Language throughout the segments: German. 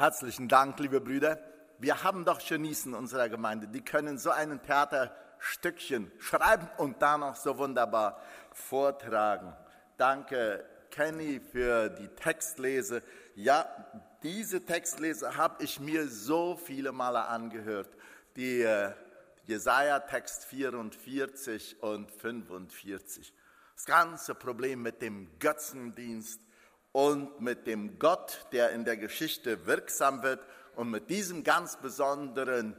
Herzlichen Dank, liebe Brüder. Wir haben doch Genies in unserer Gemeinde. Die können so ein Theaterstückchen schreiben und dann auch so wunderbar vortragen. Danke, Kenny, für die Textlese. Ja, diese Textlese habe ich mir so viele Male angehört. Die äh, Jesaja-Text 44 und 45. Das ganze Problem mit dem Götzendienst und mit dem Gott, der in der Geschichte wirksam wird und mit diesem ganz besonderen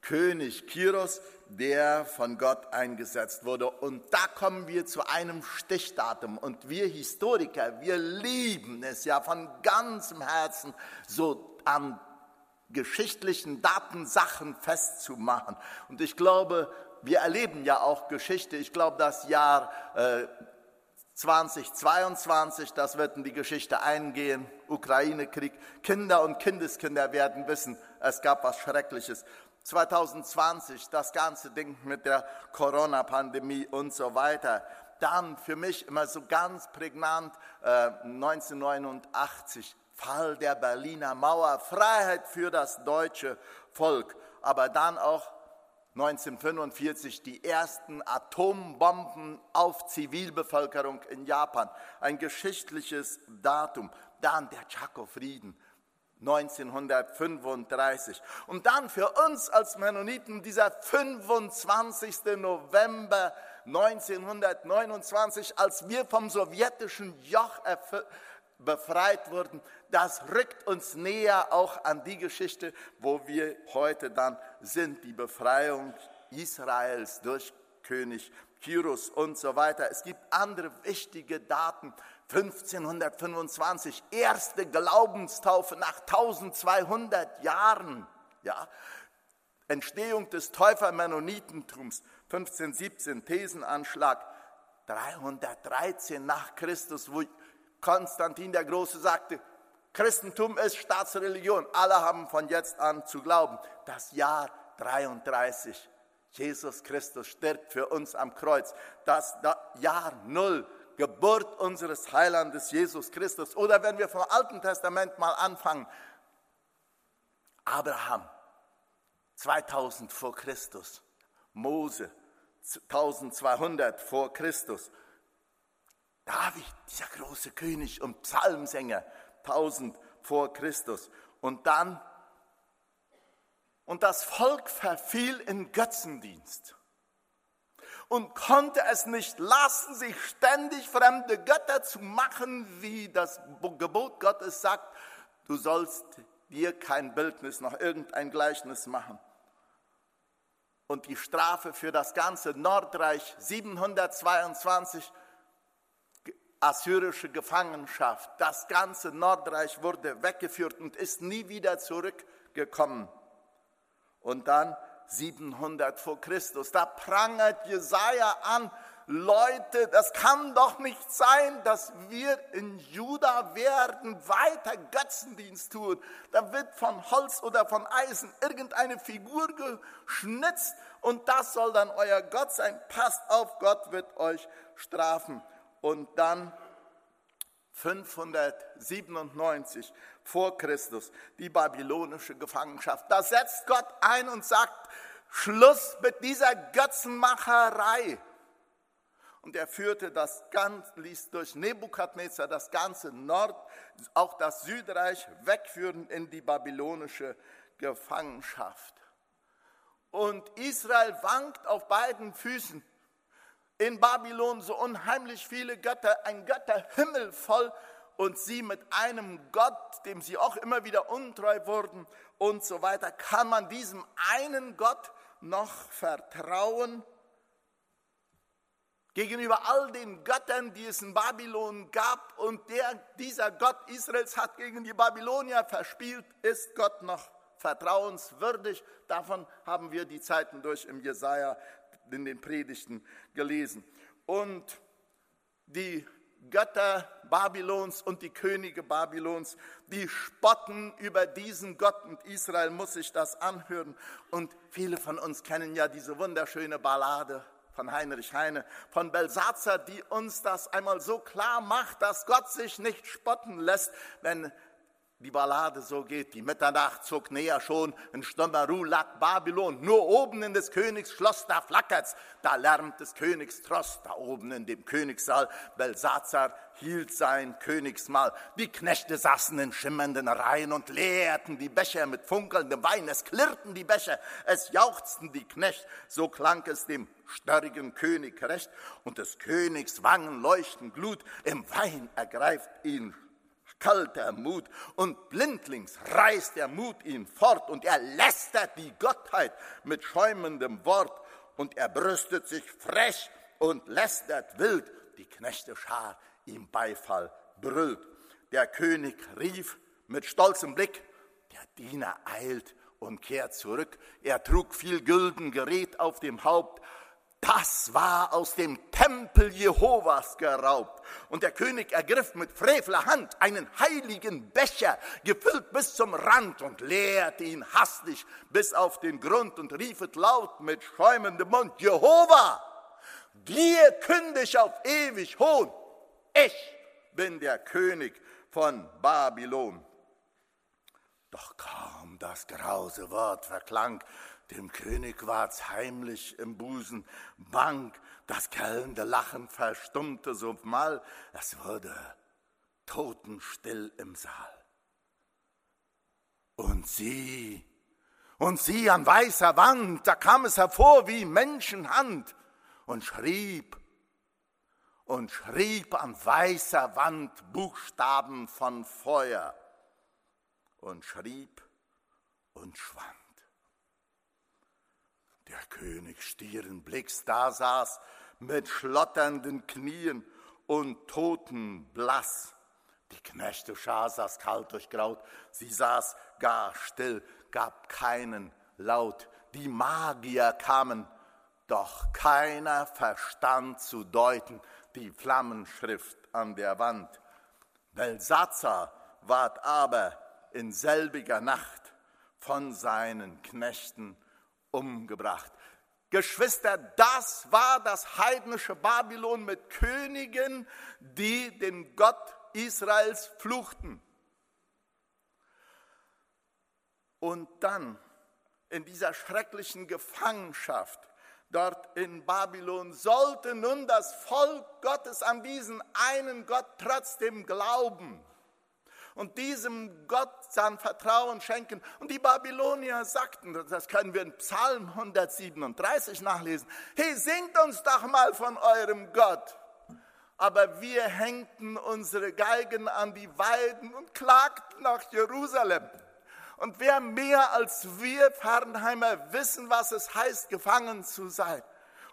König Kiros, der von Gott eingesetzt wurde. Und da kommen wir zu einem Stichdatum. Und wir Historiker, wir lieben es ja von ganzem Herzen, so an geschichtlichen Datensachen festzumachen. Und ich glaube, wir erleben ja auch Geschichte. Ich glaube, das Jahr äh, 2022, das wird in die Geschichte eingehen, Ukraine-Krieg. Kinder und Kindeskinder werden wissen, es gab was Schreckliches. 2020, das ganze Ding mit der Corona-Pandemie und so weiter. Dann für mich immer so ganz prägnant äh, 1989, Fall der Berliner Mauer, Freiheit für das deutsche Volk. Aber dann auch 1945 die ersten Atombomben auf Zivilbevölkerung in Japan. Ein geschichtliches Datum. Dann der Chaco-Frieden 1935. Und dann für uns als Mennoniten dieser 25. November 1929, als wir vom sowjetischen Joch befreit wurden, das rückt uns näher auch an die Geschichte, wo wir heute dann sind, die Befreiung Israels durch König Kyrus und so weiter. Es gibt andere wichtige Daten. 1525, erste Glaubenstaufe nach 1200 Jahren. Ja, Entstehung des Täufermennonitentums, 1517, Thesenanschlag, 313 nach Christus, wo Konstantin der Große sagte, Christentum ist Staatsreligion. Alle haben von jetzt an zu glauben. Das Jahr 33. Jesus Christus stirbt für uns am Kreuz. Das Jahr Null. Geburt unseres Heilandes Jesus Christus. Oder wenn wir vom Alten Testament mal anfangen. Abraham, 2000 vor Christus. Mose, 1200 vor Christus. David, dieser große König und Psalmsänger, 1000 vor Christus. Und dann, und das Volk verfiel in Götzendienst und konnte es nicht lassen, sich ständig fremde Götter zu machen, wie das Gebot Gottes sagt, du sollst dir kein Bildnis noch irgendein Gleichnis machen. Und die Strafe für das ganze Nordreich 722 assyrische Gefangenschaft. Das ganze Nordreich wurde weggeführt und ist nie wieder zurückgekommen. Und dann 700 vor Christus, da prangert Jesaja an, Leute, das kann doch nicht sein, dass wir in Juda werden weiter Götzendienst tun. Da wird von Holz oder von Eisen irgendeine Figur geschnitzt und das soll dann euer Gott sein. Passt auf, Gott wird euch strafen und dann 597 vor Christus die babylonische Gefangenschaft. Da setzt Gott ein und sagt, Schluss mit dieser Götzenmacherei. Und er führte das Ganze, ließ durch Nebukadnezar das ganze Nord, auch das Südreich wegführen in die babylonische Gefangenschaft. Und Israel wankt auf beiden Füßen in Babylon so unheimlich viele Götter, ein Götterhimmel voll und sie mit einem Gott, dem sie auch immer wieder untreu wurden und so weiter. Kann man diesem einen Gott noch vertrauen? Gegenüber all den Göttern, die es in Babylon gab und der, dieser Gott Israels hat gegen die Babylonier verspielt, ist Gott noch vertrauenswürdig. Davon haben wir die Zeiten durch im Jesaja in den Predigten gelesen. Und die Götter Babylons und die Könige Babylons, die spotten über diesen Gott und Israel muss sich das anhören. Und viele von uns kennen ja diese wunderschöne Ballade von Heinrich Heine, von Belsatzer, die uns das einmal so klar macht, dass Gott sich nicht spotten lässt, wenn die Ballade so geht. Die Mitternacht zog näher schon, in stummer Ruhe lag Babylon. Nur oben in des Königs Schloss, da flackert's, da lärmt des Königs Trost. Da oben in dem Königssaal, Belsazar hielt sein Königsmahl. Die Knechte saßen in schimmernden Reihen und leerten die Becher mit funkelndem Wein. Es klirrten die Becher, es jauchzten die Knecht. So klang es dem störrigen König recht. Und des Königs Wangen leuchten Glut. Im Wein ergreift ihn kalter Mut und blindlings reißt der Mut ihn fort und er lästert die Gottheit mit schäumendem Wort und er brüstet sich frech und lästert wild. Die Knechte schar ihm Beifall brüllt. Der König rief mit stolzem Blick, der Diener eilt und kehrt zurück. Er trug viel Gülden Gerät auf dem Haupt, das war aus dem Tempel Jehovas geraubt. Und der König ergriff mit frevler Hand einen heiligen Becher, gefüllt bis zum Rand, und leerte ihn hastig bis auf den Grund und rief es laut mit schäumendem Mund, Jehova, dir künde ich auf ewig Hohn, ich bin der König von Babylon. Doch kaum das grause Wort verklang, dem König ward's heimlich im Busen. Bang, das gellende Lachen verstummte so mal, es wurde totenstill im Saal. Und sie, und sie an weißer Wand, da kam es hervor wie Menschenhand und schrieb, und schrieb an weißer Wand Buchstaben von Feuer und schrieb und schwand der König stieren Blicks da saß, mit schlotternden Knien und totenblass. Die Knechte Schar saß kalt durchgraut, sie saß gar still, gab keinen Laut. Die Magier kamen, doch keiner verstand zu deuten die Flammenschrift an der Wand. Belsazar ward aber in selbiger Nacht von seinen Knechten umgebracht. Geschwister, das war das heidnische Babylon mit Königen, die den Gott Israels fluchten. Und dann in dieser schrecklichen Gefangenschaft dort in Babylon sollte nun das Volk Gottes an diesen einen Gott trotzdem glauben und diesem Gott sein Vertrauen schenken. Und die Babylonier sagten, das können wir in Psalm 137 nachlesen, hey, singt uns doch mal von eurem Gott. Aber wir hängten unsere Geigen an die Weiden und klagten nach Jerusalem. Und wer mehr als wir Fernheimer wissen, was es heißt, gefangen zu sein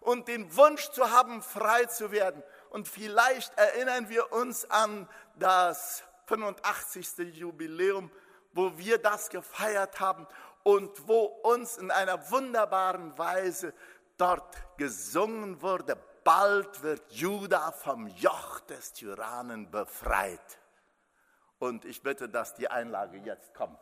und den Wunsch zu haben, frei zu werden. Und vielleicht erinnern wir uns an das 85. Jubiläum, wo wir das gefeiert haben und wo uns in einer wunderbaren Weise dort gesungen wurde, bald wird Juda vom Joch des Tyrannen befreit. Und ich bitte, dass die Einlage jetzt kommt.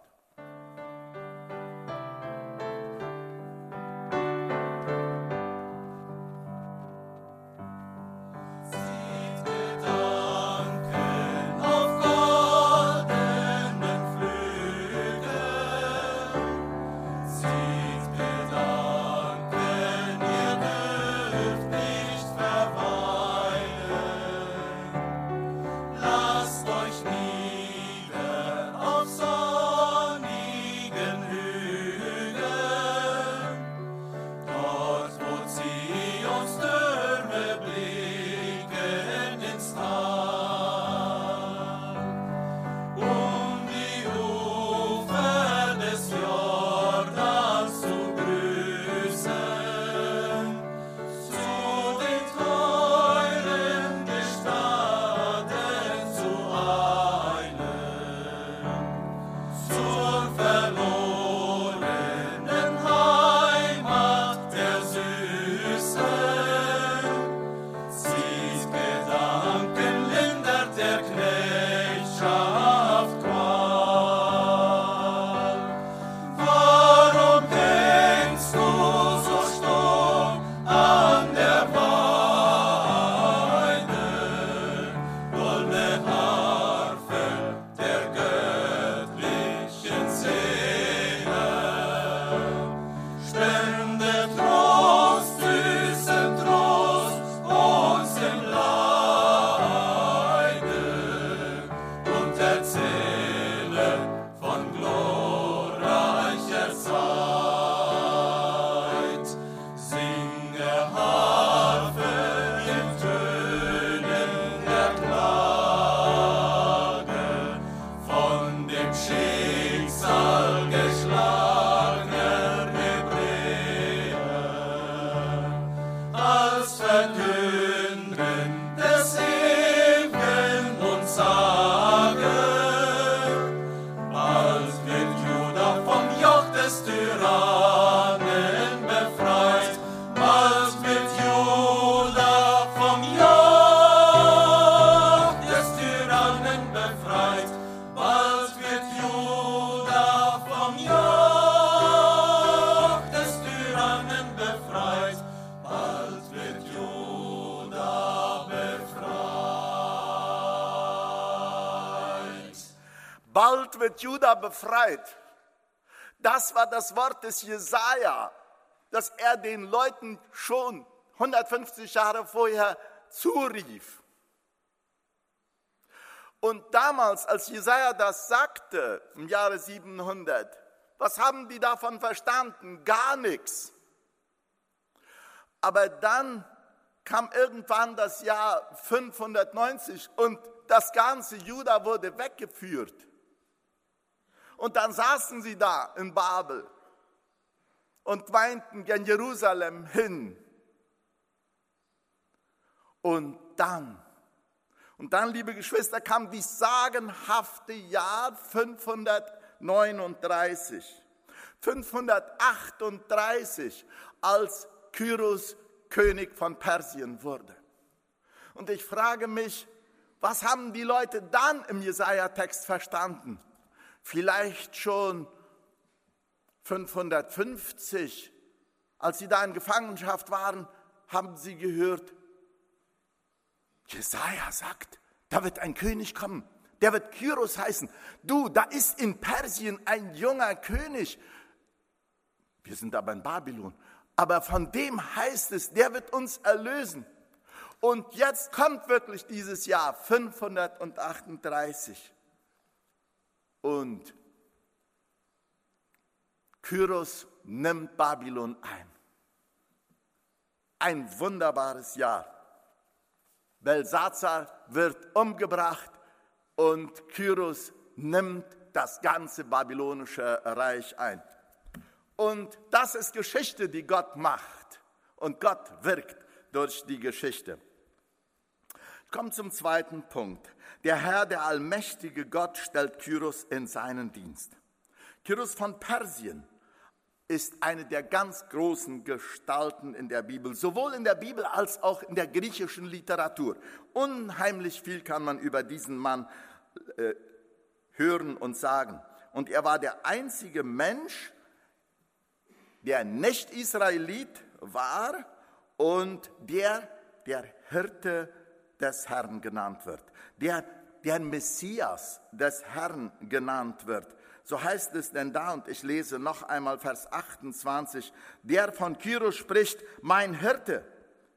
Befreit. Das war das Wort des Jesaja, das er den Leuten schon 150 Jahre vorher zurief. Und damals, als Jesaja das sagte, im Jahre 700, was haben die davon verstanden? Gar nichts. Aber dann kam irgendwann das Jahr 590 und das ganze Juda wurde weggeführt. Und dann saßen sie da in Babel und weinten gen Jerusalem hin. Und dann, und dann, liebe Geschwister, kam die sagenhafte Jahr 539. 538, als Kyros König von Persien wurde. Und ich frage mich, was haben die Leute dann im Jesaja-Text verstanden? Vielleicht schon 550, als sie da in Gefangenschaft waren, haben sie gehört, Jesaja sagt, da wird ein König kommen, der wird Kyros heißen. Du, da ist in Persien ein junger König. Wir sind aber in Babylon. Aber von dem heißt es, der wird uns erlösen. Und jetzt kommt wirklich dieses Jahr 538. Und Kyros nimmt Babylon ein. Ein wunderbares Jahr. Belsazar wird umgebracht und Kyros nimmt das ganze babylonische Reich ein. Und das ist Geschichte, die Gott macht. Und Gott wirkt durch die Geschichte. Ich komme zum zweiten Punkt. Der Herr, der allmächtige Gott, stellt Kyros in seinen Dienst. Kyros von Persien ist eine der ganz großen Gestalten in der Bibel, sowohl in der Bibel als auch in der griechischen Literatur. Unheimlich viel kann man über diesen Mann äh, hören und sagen. Und er war der einzige Mensch, der nicht Israelit war und der der Hirte des Herrn genannt wird, der der Messias des Herrn genannt wird. So heißt es denn da, und ich lese noch einmal Vers 28, der von Kyros spricht, mein Hirte,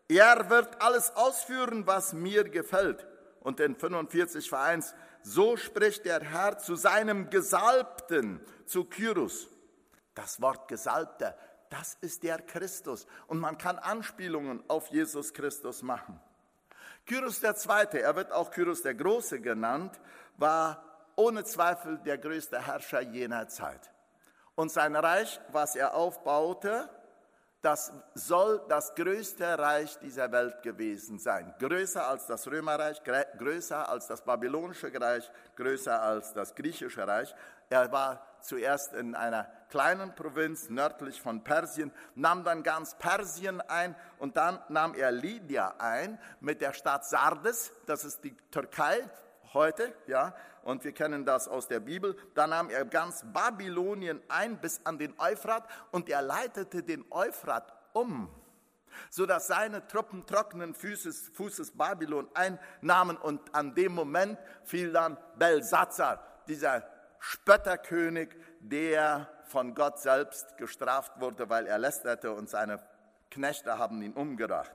er wird alles ausführen, was mir gefällt. Und in 45 Vers 1, so spricht der Herr zu seinem Gesalbten, zu Kyros. Das Wort Gesalbter, das ist der Christus. Und man kann Anspielungen auf Jesus Christus machen. Kyros der Zweite, er wird auch Kyros der Große genannt, war ohne Zweifel der größte Herrscher jener Zeit. Und sein Reich, was er aufbaute, das soll das größte Reich dieser Welt gewesen sein. Größer als das Römerreich, größer als das babylonische Reich, größer als das griechische Reich. Er war zuerst in einer kleinen Provinz nördlich von Persien, nahm dann ganz Persien ein und dann nahm er Lydia ein mit der Stadt Sardes, das ist die Türkei heute, ja, und wir kennen das aus der Bibel. Da nahm er ganz Babylonien ein bis an den Euphrat und er leitete den Euphrat um, sodass seine Truppen trockenen Fußes, Fußes Babylon einnahmen und an dem Moment fiel dann Belsazar, dieser Spötterkönig, der von Gott selbst gestraft wurde, weil er lästerte und seine Knechte haben ihn umgebracht.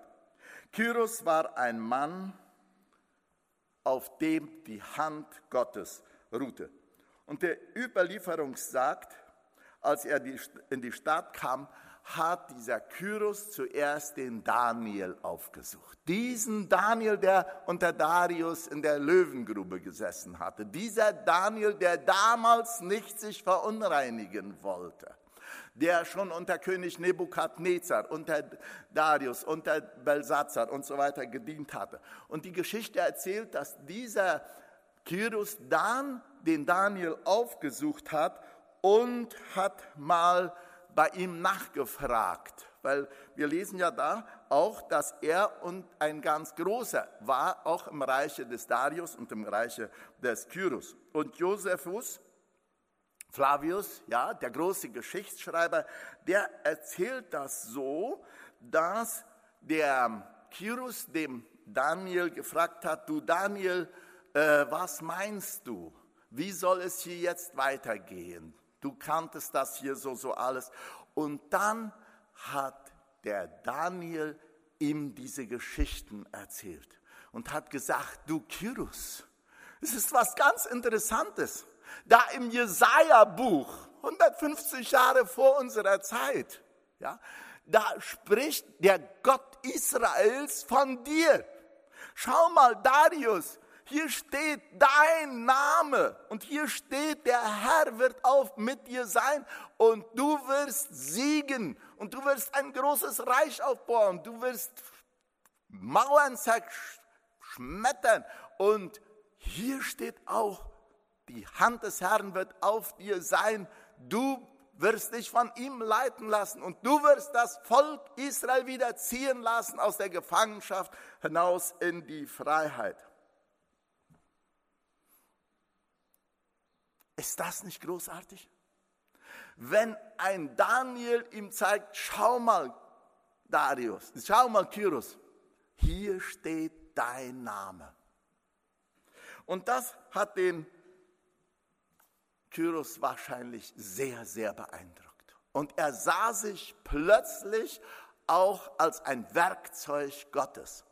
Kyros war ein Mann, auf dem die Hand Gottes ruhte. Und der Überlieferung sagt, als er in die Stadt kam, hat dieser Kyros zuerst den Daniel aufgesucht. Diesen Daniel, der unter Darius in der Löwengrube gesessen hatte. Dieser Daniel, der damals nicht sich verunreinigen wollte der schon unter König Nebukadnezar, unter Darius, unter Belsazar und so weiter gedient hatte. Und die Geschichte erzählt, dass dieser Kyros dann den Daniel aufgesucht hat und hat mal bei ihm nachgefragt, weil wir lesen ja da auch, dass er und ein ganz großer war, auch im Reiche des Darius und im Reiche des Kyros. Und Josephus, Flavius, ja, der große Geschichtsschreiber, der erzählt das so, dass der Kyros dem Daniel gefragt hat, du Daniel, äh, was meinst du? Wie soll es hier jetzt weitergehen? Du kanntest das hier so, so alles. Und dann hat der Daniel ihm diese Geschichten erzählt und hat gesagt, du Kyrus, es ist was ganz Interessantes. Da im Jesaja-Buch, 150 Jahre vor unserer Zeit, ja, da spricht der Gott Israels von dir. Schau mal, Darius, hier steht dein Name und hier steht, der Herr wird auf mit dir sein und du wirst siegen und du wirst ein großes Reich aufbauen, du wirst Mauern zerschmettern und hier steht auch, die Hand des Herrn wird auf dir sein, du wirst dich von ihm leiten lassen und du wirst das Volk Israel wieder ziehen lassen aus der Gefangenschaft hinaus in die Freiheit. Ist das nicht großartig? Wenn ein Daniel ihm zeigt, schau mal, Darius, schau mal, Kyros, hier steht dein Name. Und das hat den Kyros wahrscheinlich sehr, sehr beeindruckt. Und er sah sich plötzlich auch als ein Werkzeug Gottes.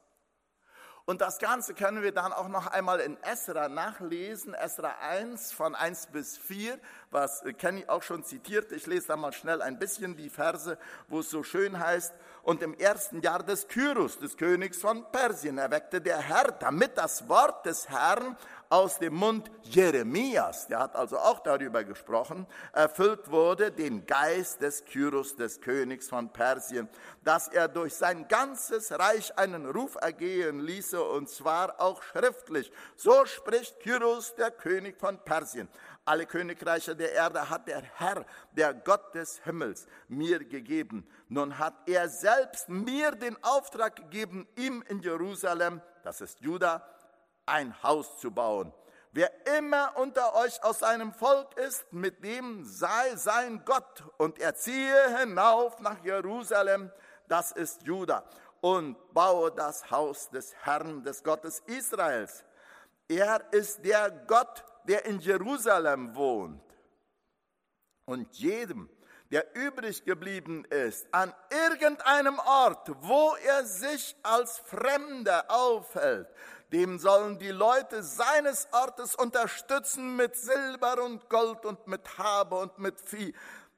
Und das Ganze können wir dann auch noch einmal in Esra nachlesen, Esra 1 von 1 bis 4, was Kenny auch schon zitiert. Ich lese da mal schnell ein bisschen die Verse, wo es so schön heißt, und im ersten Jahr des Kyrus, des Königs von Persien, erweckte der Herr, damit das Wort des Herrn aus dem Mund Jeremias, der hat also auch darüber gesprochen, erfüllt wurde, den Geist des Kyros, des Königs von Persien, dass er durch sein ganzes Reich einen Ruf ergehen ließe, und zwar auch schriftlich. So spricht Kyros, der König von Persien. Alle Königreiche der Erde hat der Herr, der Gott des Himmels, mir gegeben. Nun hat er selbst mir den Auftrag gegeben, ihm in Jerusalem, das ist Juda, ein Haus zu bauen. Wer immer unter euch aus seinem Volk ist, mit dem sei sein Gott und er ziehe hinauf nach Jerusalem, das ist Juda, und baue das Haus des Herrn, des Gottes Israels. Er ist der Gott, der in Jerusalem wohnt. Und jedem, der übrig geblieben ist, an irgendeinem Ort, wo er sich als Fremder aufhält, dem sollen die Leute seines Ortes unterstützen mit Silber und Gold und mit Habe und mit Vieh,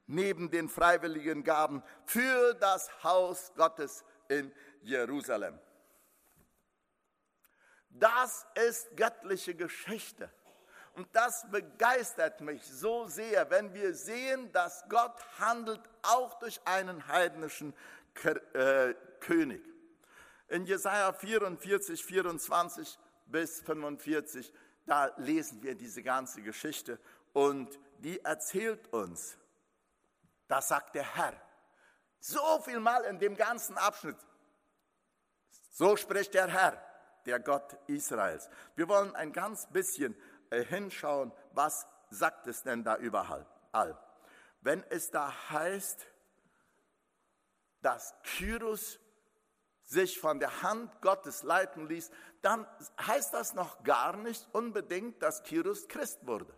neben den freiwilligen Gaben für das Haus Gottes in Jerusalem. Das ist göttliche Geschichte. Und das begeistert mich so sehr, wenn wir sehen, dass Gott handelt auch durch einen heidnischen äh, König. In Jesaja 44, 24 bis 45, da lesen wir diese ganze Geschichte und die erzählt uns, das sagt der Herr, so viel mal in dem ganzen Abschnitt. So spricht der Herr, der Gott Israels. Wir wollen ein ganz bisschen äh, hinschauen, was sagt es denn da überall. Wenn es da heißt, dass Kyros sich von der Hand Gottes leiten ließ, dann heißt das noch gar nicht unbedingt, dass Kyros Christ wurde.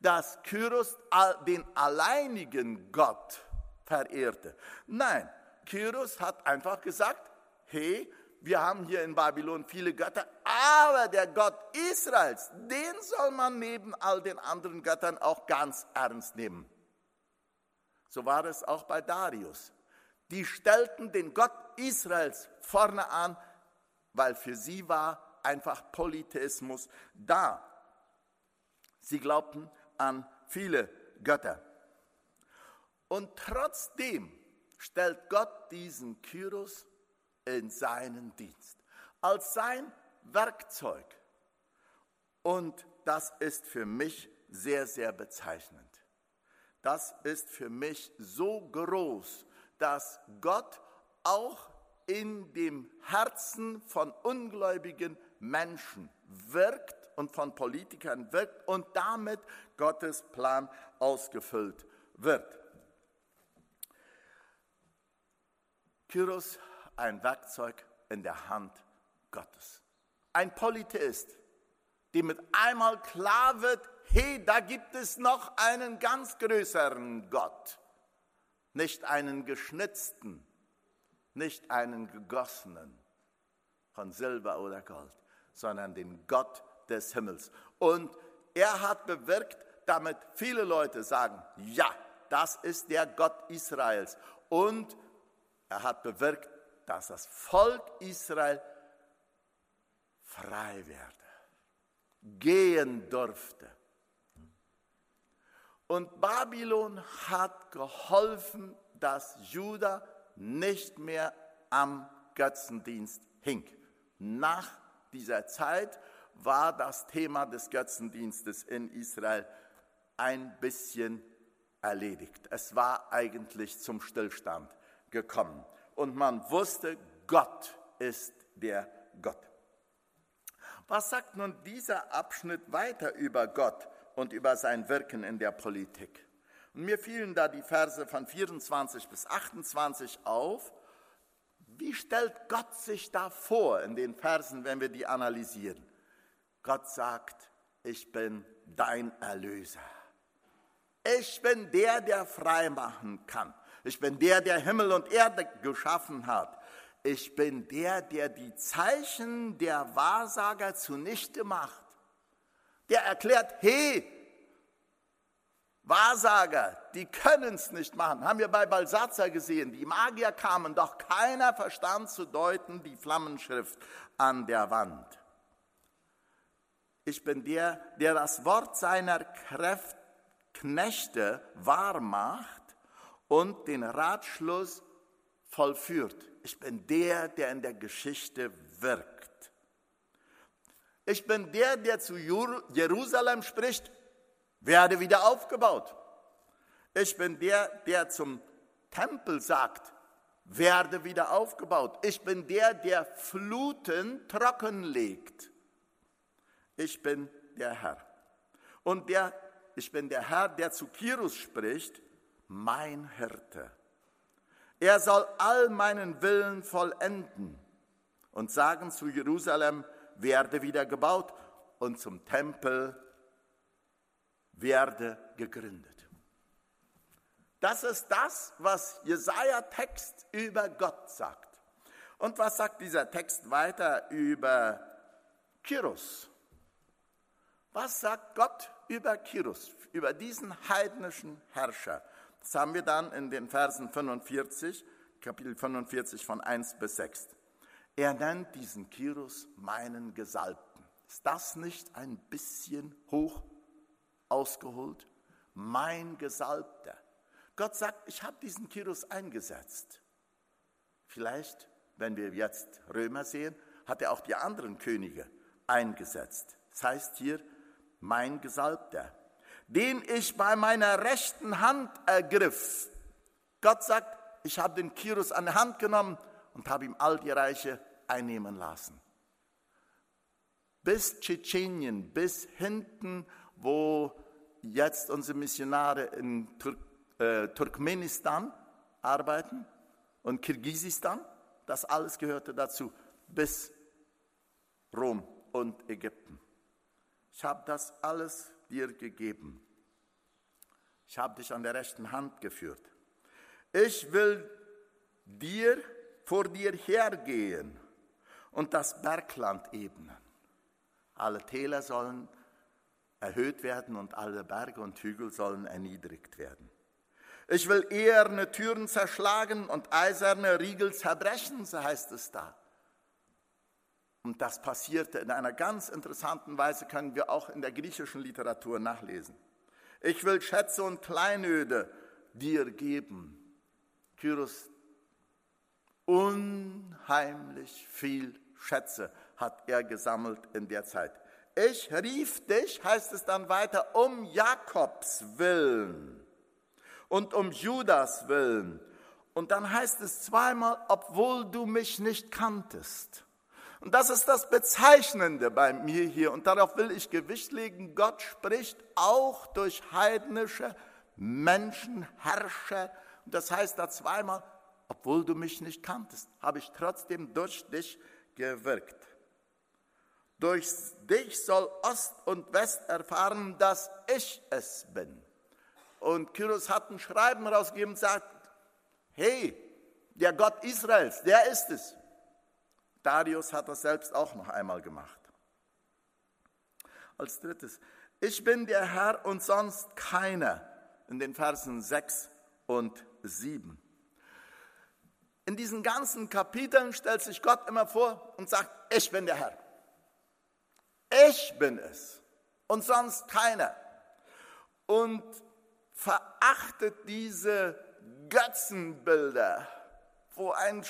Dass Kyros den alleinigen Gott verehrte. Nein, Kyros hat einfach gesagt, hey, wir haben hier in Babylon viele Götter, aber der Gott Israels, den soll man neben all den anderen Göttern auch ganz ernst nehmen. So war es auch bei Darius. Die stellten den Gott Israels vorne an, weil für sie war einfach Polytheismus da. Sie glaubten an viele Götter. Und trotzdem stellt Gott diesen Kyros in seinen Dienst, als sein Werkzeug. Und das ist für mich sehr, sehr bezeichnend. Das ist für mich so groß dass Gott auch in dem Herzen von ungläubigen Menschen wirkt und von Politikern wirkt und damit Gottes Plan ausgefüllt wird. Kyros, ein Werkzeug in der Hand Gottes. Ein Polytheist, dem mit einmal klar wird, hey, da gibt es noch einen ganz größeren Gott. Nicht einen geschnitzten, nicht einen gegossenen von Silber oder Gold, sondern den Gott des Himmels. Und er hat bewirkt, damit viele Leute sagen, ja, das ist der Gott Israels. Und er hat bewirkt, dass das Volk Israel frei werde, gehen durfte. Und Babylon hat geholfen, dass Juda nicht mehr am Götzendienst hing. Nach dieser Zeit war das Thema des Götzendienstes in Israel ein bisschen erledigt. Es war eigentlich zum Stillstand gekommen. Und man wusste, Gott ist der Gott. Was sagt nun dieser Abschnitt weiter über Gott und über sein Wirken in der Politik? Und mir fielen da die Verse von 24 bis 28 auf. Wie stellt Gott sich da vor in den Versen, wenn wir die analysieren? Gott sagt, ich bin dein Erlöser. Ich bin der, der frei machen kann. Ich bin der, der Himmel und Erde geschaffen hat. Ich bin der, der die Zeichen der Wahrsager zunichte macht. Der erklärt, hey, Wahrsager, die können es nicht machen. Haben wir bei Balsatzer gesehen. Die Magier kamen, doch keiner verstand zu deuten die Flammenschrift an der Wand. Ich bin der, der das Wort seiner Kräfte Knechte wahr macht und den Ratschluss vollführt. Ich bin der, der in der Geschichte wirkt. Ich bin der, der zu Jerusalem spricht, werde wieder aufgebaut. Ich bin der, der zum Tempel sagt, werde wieder aufgebaut. Ich bin der, der Fluten trockenlegt. Ich bin der Herr. Und der ich bin der Herr, der zu Kirus spricht, mein Hirte. Er soll all meinen Willen vollenden und sagen zu Jerusalem, werde wieder gebaut und zum Tempel werde gegründet. Das ist das, was Jesaja Text über Gott sagt. Und was sagt dieser Text weiter über Kirus? Was sagt Gott über Kirus, über diesen heidnischen Herrscher? Das haben wir dann in den Versen 45, Kapitel 45 von 1 bis 6. Er nennt diesen Kirus meinen Gesalbten. Ist das nicht ein bisschen hoch ausgeholt? Mein Gesalbter. Gott sagt, ich habe diesen Kirus eingesetzt. Vielleicht, wenn wir jetzt Römer sehen, hat er auch die anderen Könige eingesetzt. Das heißt hier, mein Gesalbter, den ich bei meiner rechten Hand ergriff. Gott sagt, ich habe den Kirus an der Hand genommen und habe ihm all die Reiche einnehmen lassen. Bis Tschetschenien, bis hinten, wo jetzt unsere Missionare in Turk äh, Turkmenistan arbeiten und Kirgisistan, das alles gehörte dazu, bis Rom und Ägypten. Ich habe das alles dir gegeben. Ich habe dich an der rechten Hand geführt. Ich will dir vor dir hergehen und das Bergland ebnen. Alle Täler sollen erhöht werden und alle Berge und Hügel sollen erniedrigt werden. Ich will eherne Türen zerschlagen und eiserne Riegel zerbrechen, so heißt es da. Und das passierte in einer ganz interessanten Weise, können wir auch in der griechischen Literatur nachlesen. Ich will Schätze und Kleinöde dir geben. Kyros, unheimlich viel Schätze hat er gesammelt in der Zeit. Ich rief dich, heißt es dann weiter, um Jakobs willen und um Judas willen. Und dann heißt es zweimal, obwohl du mich nicht kanntest. Und das ist das Bezeichnende bei mir hier. Und darauf will ich Gewicht legen. Gott spricht auch durch heidnische Menschen, Herrscher. Und das heißt da zweimal, obwohl du mich nicht kanntest, habe ich trotzdem durch dich gewirkt. Durch dich soll Ost und West erfahren, dass ich es bin. Und Kyros hat ein Schreiben rausgegeben und sagt, hey, der Gott Israels, der ist es. Darius hat das selbst auch noch einmal gemacht. Als drittes, ich bin der Herr und sonst keiner, in den Versen 6 und 7. In diesen ganzen Kapiteln stellt sich Gott immer vor und sagt, ich bin der Herr. Ich bin es und sonst keiner. Und verachtet diese Götzenbilder, wo ein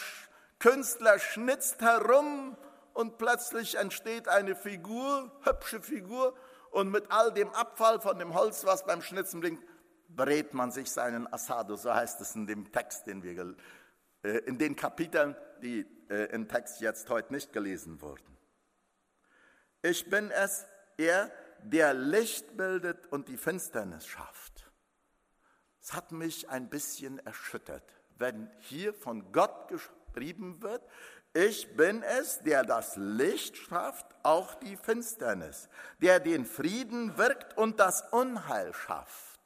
Künstler schnitzt herum und plötzlich entsteht eine Figur, hübsche Figur, und mit all dem Abfall von dem Holz, was beim Schnitzen bringt, brät man sich seinen Asado, so heißt es in dem Text, den wir, äh, in den Kapiteln, die äh, im Text jetzt heute nicht gelesen wurden. Ich bin es, er, der Licht bildet und die Finsternis schafft. Es hat mich ein bisschen erschüttert, wenn hier von Gott geschrieben wird, ich bin es, der das Licht schafft, auch die Finsternis, der den Frieden wirkt und das Unheil schafft.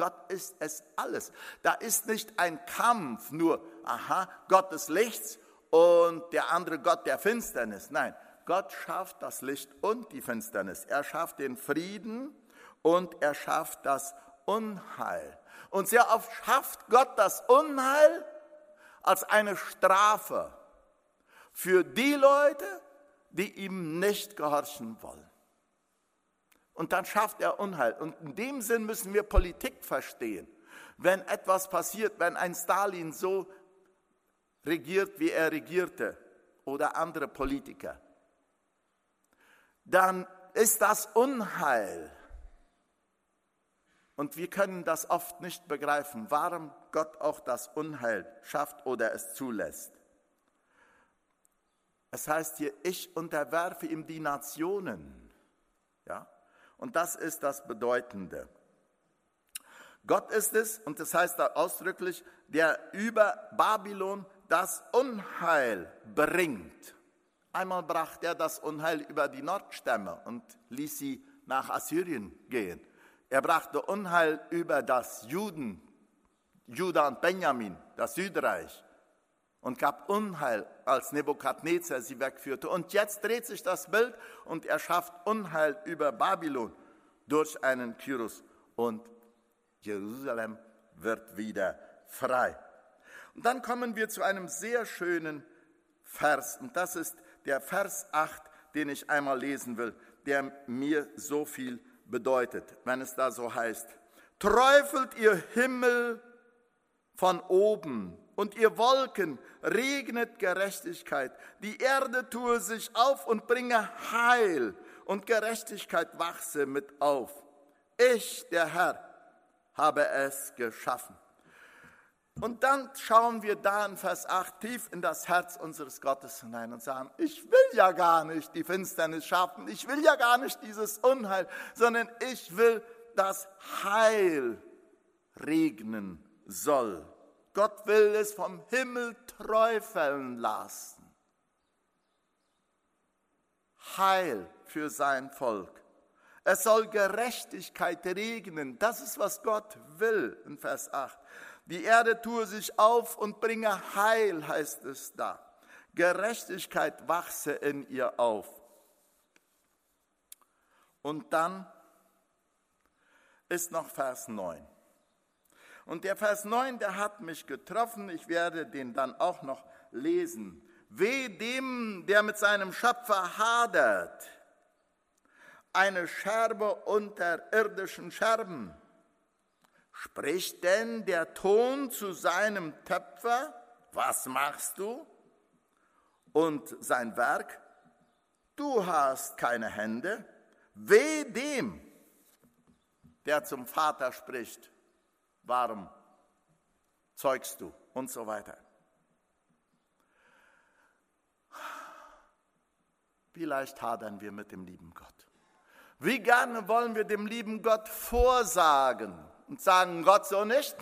Gott ist es alles. Da ist nicht ein Kampf, nur, aha, Gott des Lichts und der andere Gott der Finsternis. Nein, Gott schafft das Licht und die Finsternis. Er schafft den Frieden und er schafft das Unheil. Und sehr oft schafft Gott das Unheil als eine Strafe für die Leute, die ihm nicht gehorchen wollen. Und dann schafft er Unheil. Und in dem Sinn müssen wir Politik verstehen. Wenn etwas passiert, wenn ein Stalin so regiert, wie er regierte, oder andere Politiker, dann ist das Unheil. Und wir können das oft nicht begreifen, warum Gott auch das Unheil schafft oder es zulässt. Es heißt hier, ich unterwerfe ihm die Nationen. Ja? Und das ist das Bedeutende. Gott ist es, und das heißt da ausdrücklich, der über Babylon das Unheil bringt. Einmal brachte er das Unheil über die Nordstämme und ließ sie nach Assyrien gehen. Er brachte Unheil über das Juden, Juda und Benjamin, das Südreich und gab Unheil, als Nebukadnezar sie wegführte. Und jetzt dreht sich das Bild und er schafft Unheil über Babylon durch einen Kyrus und Jerusalem wird wieder frei. Und dann kommen wir zu einem sehr schönen Vers und das ist der Vers 8, den ich einmal lesen will, der mir so viel bedeutet, wenn es da so heißt, träufelt ihr Himmel von oben und ihr Wolken regnet Gerechtigkeit. Die Erde tue sich auf und bringe Heil und Gerechtigkeit wachse mit auf. Ich, der Herr, habe es geschaffen. Und dann schauen wir da in Vers 8 tief in das Herz unseres Gottes hinein und sagen, ich will ja gar nicht die Finsternis schaffen, ich will ja gar nicht dieses Unheil, sondern ich will, dass Heil regnen soll. Gott will es vom Himmel träufeln lassen. Heil für sein Volk. Es soll Gerechtigkeit regnen. Das ist, was Gott will in Vers 8. Die Erde tue sich auf und bringe Heil, heißt es da. Gerechtigkeit wachse in ihr auf. Und dann ist noch Vers 9. Und der Vers 9, der hat mich getroffen. Ich werde den dann auch noch lesen. Weh dem, der mit seinem Schöpfer hadert. Eine Scherbe unter irdischen Scherben. Spricht denn der Ton zu seinem Töpfer? Was machst du? Und sein Werk? Du hast keine Hände. Weh dem, der zum Vater spricht warum zeugst du und so weiter. Wie leicht hadern wir mit dem lieben Gott. Wie gerne wollen wir dem lieben Gott vorsagen und sagen, Gott so nicht,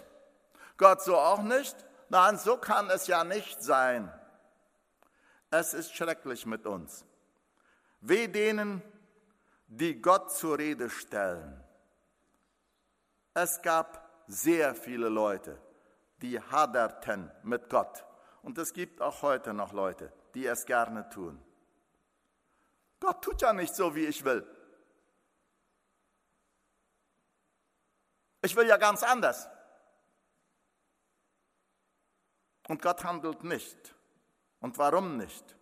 Gott so auch nicht. Nein, so kann es ja nicht sein. Es ist schrecklich mit uns. Weh denen, die Gott zur Rede stellen. Es gab sehr viele Leute, die haderten mit Gott. Und es gibt auch heute noch Leute, die es gerne tun. Gott tut ja nicht so, wie ich will. Ich will ja ganz anders. Und Gott handelt nicht. Und warum nicht?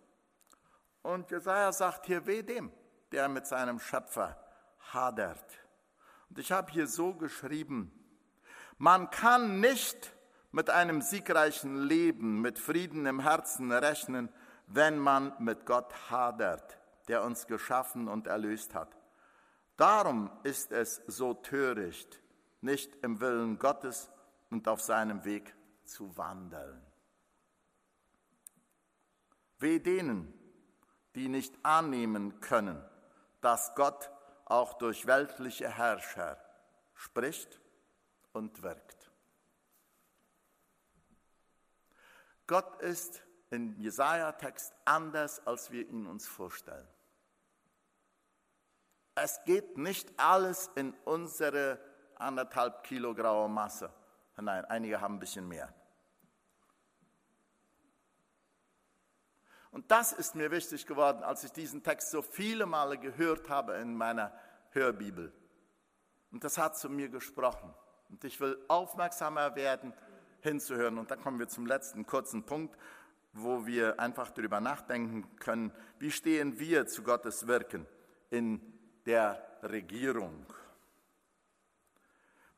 Und Jesaja sagt hier, weh dem, der mit seinem Schöpfer hadert. Und ich habe hier so geschrieben, man kann nicht mit einem siegreichen Leben, mit Frieden im Herzen rechnen, wenn man mit Gott hadert, der uns geschaffen und erlöst hat. Darum ist es so töricht, nicht im Willen Gottes und auf seinem Weg zu wandeln. Weh denen, die nicht annehmen können, dass Gott auch durch weltliche Herrscher spricht und wirkt. Gott ist im Jesaja-Text anders, als wir ihn uns vorstellen. Es geht nicht alles in unsere anderthalb Kilo graue Masse hinein. Einige haben ein bisschen mehr. Und das ist mir wichtig geworden, als ich diesen Text so viele Male gehört habe in meiner Hörbibel. Und das hat zu mir gesprochen. Und ich will aufmerksamer werden, hinzuhören. Und dann kommen wir zum letzten kurzen Punkt, wo wir einfach darüber nachdenken können, wie stehen wir zu Gottes Wirken in der Regierung.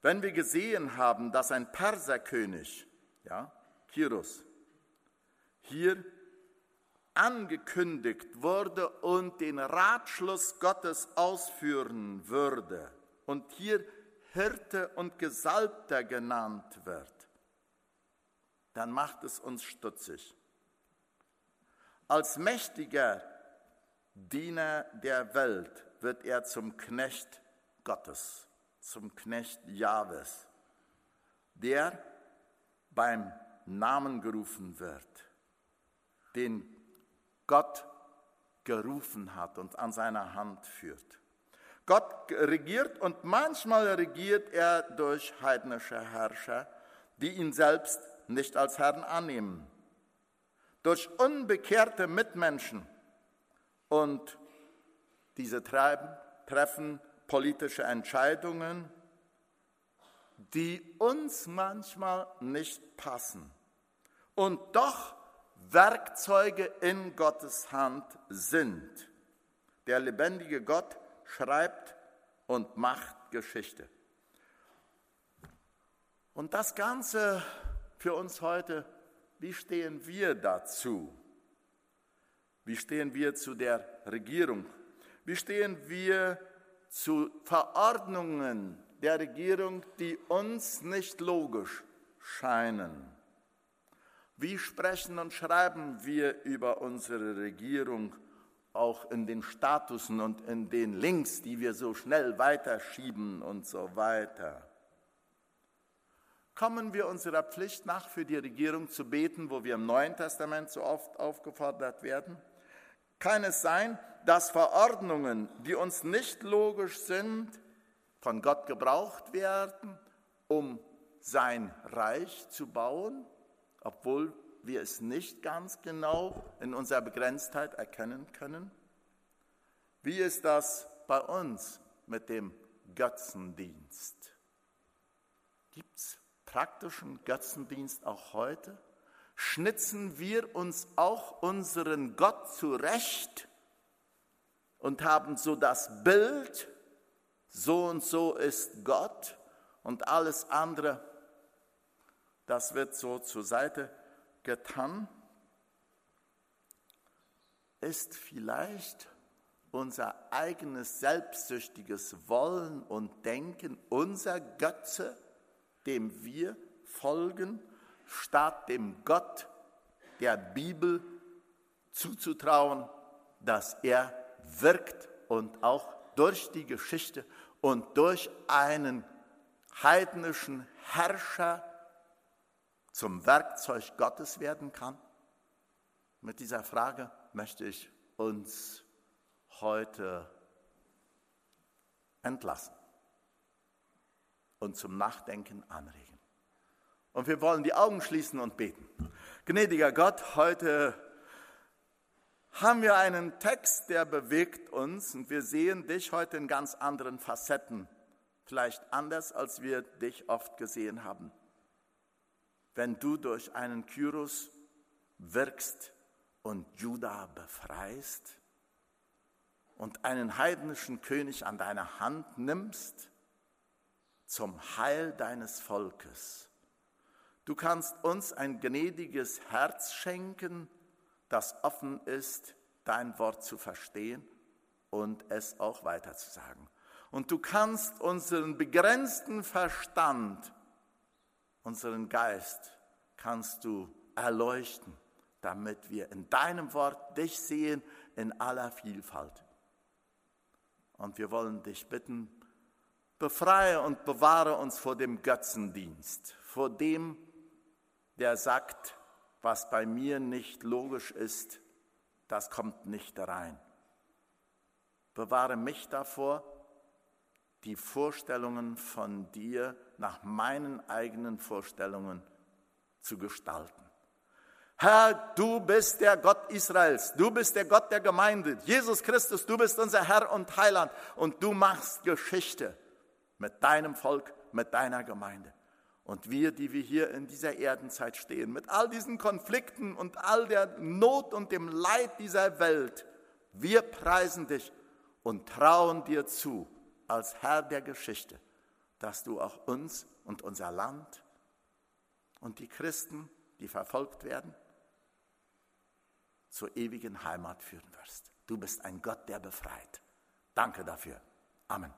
Wenn wir gesehen haben, dass ein Perserkönig, ja, Kirus, hier angekündigt wurde und den Ratschluss Gottes ausführen würde und hier Hirte und Gesalbter genannt wird, dann macht es uns stutzig. Als mächtiger Diener der Welt wird er zum Knecht Gottes, zum Knecht Jahwes, der beim Namen gerufen wird, den Gott gerufen hat und an seiner Hand führt. Gott regiert und manchmal regiert er durch heidnische Herrscher, die ihn selbst nicht als Herrn annehmen. Durch unbekehrte Mitmenschen und diese treiben, treffen politische Entscheidungen, die uns manchmal nicht passen. Und doch Werkzeuge in Gottes Hand sind. Der lebendige Gott schreibt und macht Geschichte. Und das Ganze für uns heute, wie stehen wir dazu? Wie stehen wir zu der Regierung? Wie stehen wir zu Verordnungen der Regierung, die uns nicht logisch scheinen? Wie sprechen und schreiben wir über unsere Regierung auch in den Statusen und in den Links, die wir so schnell weiterschieben und so weiter? Kommen wir unserer Pflicht nach, für die Regierung zu beten, wo wir im Neuen Testament so oft aufgefordert werden? Kann es sein, dass Verordnungen, die uns nicht logisch sind, von Gott gebraucht werden, um sein Reich zu bauen? obwohl wir es nicht ganz genau in unserer Begrenztheit erkennen können? Wie ist das bei uns mit dem Götzendienst? Gibt es praktischen Götzendienst auch heute? Schnitzen wir uns auch unseren Gott zurecht und haben so das Bild, so und so ist Gott und alles andere das wird so zur Seite getan, ist vielleicht unser eigenes selbstsüchtiges Wollen und Denken unser Götze, dem wir folgen, statt dem Gott der Bibel zuzutrauen, dass er wirkt und auch durch die Geschichte und durch einen heidnischen Herrscher zum Werkzeug Gottes werden kann? Mit dieser Frage möchte ich uns heute entlassen und zum Nachdenken anregen. Und wir wollen die Augen schließen und beten. Gnädiger Gott, heute haben wir einen Text, der bewegt uns und wir sehen dich heute in ganz anderen Facetten, vielleicht anders, als wir dich oft gesehen haben. Wenn du durch einen Kyros wirkst und Juda befreist und einen heidnischen König an deine Hand nimmst zum Heil deines Volkes. Du kannst uns ein gnädiges Herz schenken, das offen ist, dein Wort zu verstehen und es auch weiterzusagen. Und du kannst unseren begrenzten Verstand, unseren Geist, kannst du erleuchten, damit wir in deinem Wort dich sehen in aller Vielfalt. Und wir wollen dich bitten, befreie und bewahre uns vor dem Götzendienst, vor dem, der sagt, was bei mir nicht logisch ist, das kommt nicht rein. Bewahre mich davor, die Vorstellungen von dir nach meinen eigenen Vorstellungen zu gestalten. Herr, du bist der Gott Israels, du bist der Gott der Gemeinde. Jesus Christus, du bist unser Herr und Heiland und du machst Geschichte mit deinem Volk, mit deiner Gemeinde. Und wir, die wir hier in dieser Erdenzeit stehen, mit all diesen Konflikten und all der Not und dem Leid dieser Welt, wir preisen dich und trauen dir zu, als Herr der Geschichte, dass du auch uns und unser Land und die Christen, die verfolgt werden, zur ewigen Heimat führen wirst. Du bist ein Gott, der befreit. Danke dafür. Amen.